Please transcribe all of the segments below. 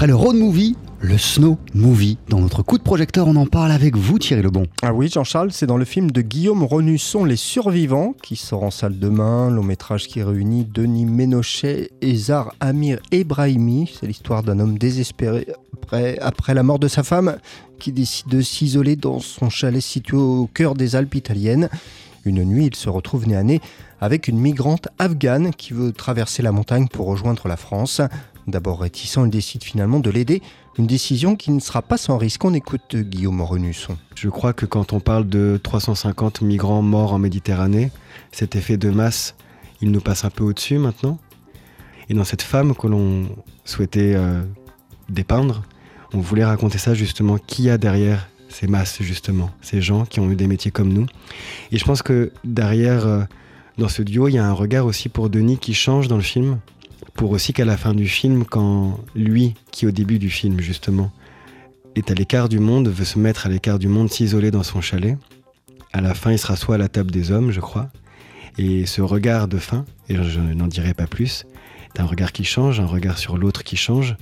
Après le road movie, le snow movie. Dans notre coup de projecteur, on en parle avec vous, Thierry Lebon. Ah oui, Jean-Charles, c'est dans le film de Guillaume Renusson, Les Survivants, qui sort en salle demain. Long métrage qui réunit Denis Ménochet et Zar Amir Ebrahimi. C'est l'histoire d'un homme désespéré après, après la mort de sa femme, qui décide de s'isoler dans son chalet situé au cœur des Alpes italiennes. Une nuit, il se retrouve nez à nez avec une migrante afghane qui veut traverser la montagne pour rejoindre la France. D'abord réticent, il décide finalement de l'aider. Une décision qui ne sera pas sans risque. On écoute Guillaume Renusson. Je crois que quand on parle de 350 migrants morts en Méditerranée, cet effet de masse, il nous passe un peu au-dessus maintenant. Et dans cette femme que l'on souhaitait euh, dépeindre, on voulait raconter ça justement, qui a derrière ces masses justement, ces gens qui ont eu des métiers comme nous. Et je pense que derrière, euh, dans ce duo, il y a un regard aussi pour Denis qui change dans le film, pour aussi qu'à la fin du film, quand lui, qui au début du film justement, est à l'écart du monde, veut se mettre à l'écart du monde, s'isoler dans son chalet, à la fin il sera soit à la table des hommes, je crois, et ce regard de fin, et je n'en dirai pas plus, est un regard qui change, un regard sur l'autre qui change,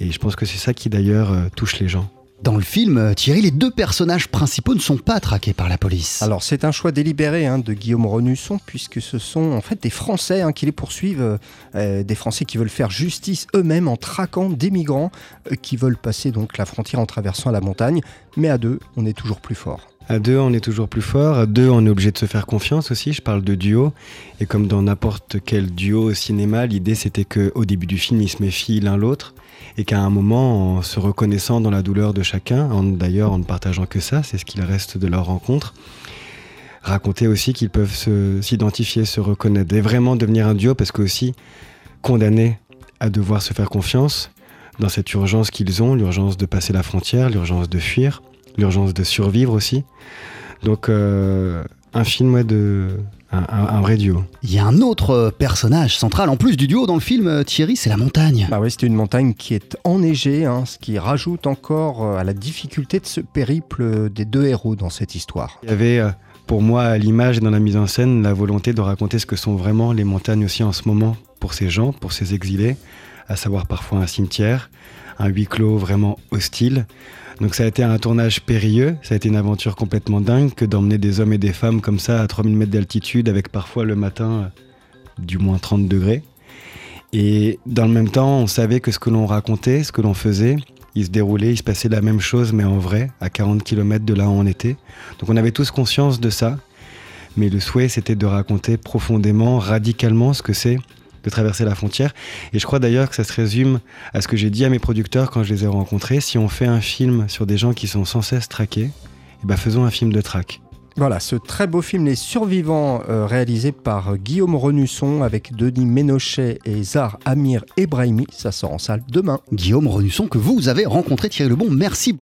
et je pense que c'est ça qui d'ailleurs euh, touche les gens. Dans le film, euh, Thierry, les deux personnages principaux ne sont pas traqués par la police. Alors c'est un choix délibéré hein, de Guillaume Renusson puisque ce sont en fait des Français hein, qui les poursuivent, euh, euh, des Français qui veulent faire justice eux-mêmes en traquant des migrants qui veulent passer donc la frontière en traversant la montagne. Mais à deux, on est toujours plus fort. À deux, on est toujours plus fort. À deux, on est obligé de se faire confiance aussi. Je parle de duo. Et comme dans n'importe quel duo au cinéma, l'idée c'était que au début du film, ils se méfient l'un l'autre. Et qu'à un moment, en se reconnaissant dans la douleur de chacun, d'ailleurs en ne partageant que ça, c'est ce qu'il reste de leur rencontre, raconter aussi qu'ils peuvent s'identifier, se reconnaître. Et vraiment devenir un duo parce que aussi condamnés à devoir se faire confiance dans cette urgence qu'ils ont, l'urgence de passer la frontière, l'urgence de fuir, l'urgence de survivre aussi. Donc euh, un film ouais, de un, un- un vrai duo. Il y a un autre euh, personnage central, en plus du duo dans le film, euh, Thierry, c'est la montagne. Bah oui, c'était une montagne qui est enneigée, hein, ce qui rajoute encore à la difficulté de ce périple des deux héros dans cette histoire. Il y avait pour moi à l'image et dans la mise en scène la volonté de raconter ce que sont vraiment les montagnes aussi en ce moment pour ces gens, pour ces exilés, à savoir parfois un cimetière, un huis clos vraiment hostile. Donc ça a été un tournage périlleux, ça a été une aventure complètement dingue que d'emmener des hommes et des femmes comme ça à 3000 mètres d'altitude avec parfois le matin euh, du moins 30 degrés. Et dans le même temps, on savait que ce que l'on racontait, ce que l'on faisait, il se déroulait, il se passait la même chose mais en vrai, à 40 km de là où on était. Donc on avait tous conscience de ça, mais le souhait c'était de raconter profondément, radicalement ce que c'est de traverser la frontière. Et je crois d'ailleurs que ça se résume à ce que j'ai dit à mes producteurs quand je les ai rencontrés. Si on fait un film sur des gens qui sont sans cesse traqués, eh ben faisons un film de traque. Voilà, ce très beau film Les Survivants, euh, réalisé par euh, Guillaume Renusson avec Denis Ménochet et Zar Amir Ebrahimi, ça sort en salle demain. Guillaume Renusson, que vous avez rencontré, Thierry Lebon, merci.